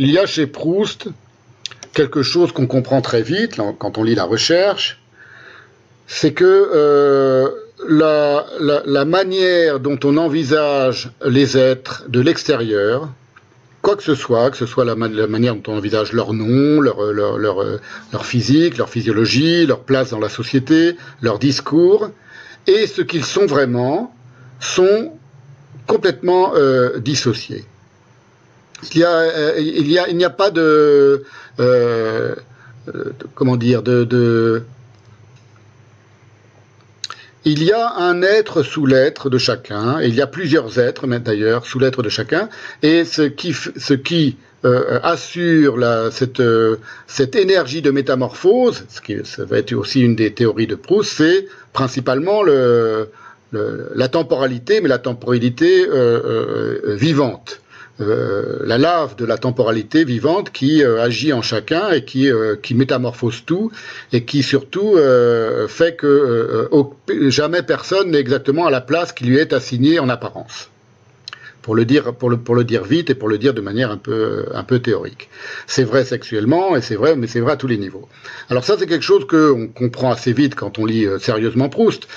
Il y a chez Proust quelque chose qu'on comprend très vite quand on lit la recherche, c'est que euh, la, manière dont on envisage les êtres de l'extérieur, quoi que ce soit, que ce soit la, manière dont on envisage leur nom, leur, physique, leur physiologie, leur place dans la société, leur discours, et ce qu'ils sont vraiment, sont complètement euh, dissociés. Il y a, euh, il y a, il n'y a pas de, euh, comment dire, de, il y a un être sous l'être de chacun, et il y a plusieurs êtres, d'ailleurs, sous l'être de chacun, et ce qui, ce qui euh, assure cette, cette énergie de métamorphose, ce qui ça va être aussi une des théories de Proust, c'est principalement le, la temporalité, mais la temporalité vivante. Euh, la lave de la temporalité vivante qui euh, agit en chacun et qui, euh, qui métamorphose tout et qui surtout fait que jamais personne n'est exactement à la place qui lui est assignée en apparence. Pour le, dire, pour, le, pour le dire vite et pour le dire de manière un peu, un peu théorique. C'est vrai sexuellement et c'est vrai, mais c'est vrai à tous les niveaux. Alors ça, c'est quelque chose qu'on comprend assez vite quand on lit sérieusement Proust.